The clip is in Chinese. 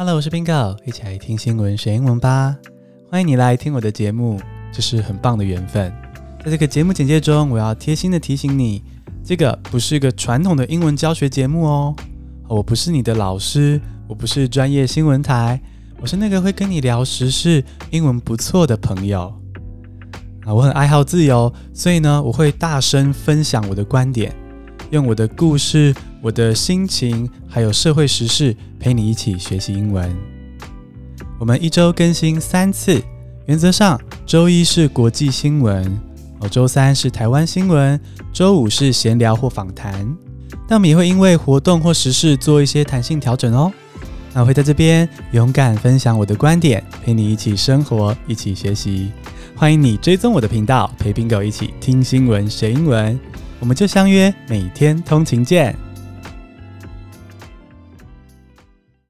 Hello，我是 Bingo，一起来听新闻学英文吧。欢迎你来听我的节目，这是很棒的缘分。在这个节目简介中，我要贴心的提醒你，这个不是一个传统的英文教学节目哦。我不是你的老师，我不是专业新闻台，我是那个会跟你聊时事、英文不错的朋友。啊，我很爱好自由，所以呢，我会大声分享我的观点，用我的故事。我的心情还有社会时事，陪你一起学习英文。我们一周更新三次，原则上周一是国际新闻，哦，周三是台湾新闻，周五是闲聊或访谈。但我们也会因为活动或时事做一些弹性调整哦。那我会在这边勇敢分享我的观点，陪你一起生活，一起学习。欢迎你追踪我的频道，陪 Bingo 一起听新闻学英文。我们就相约每天通勤见。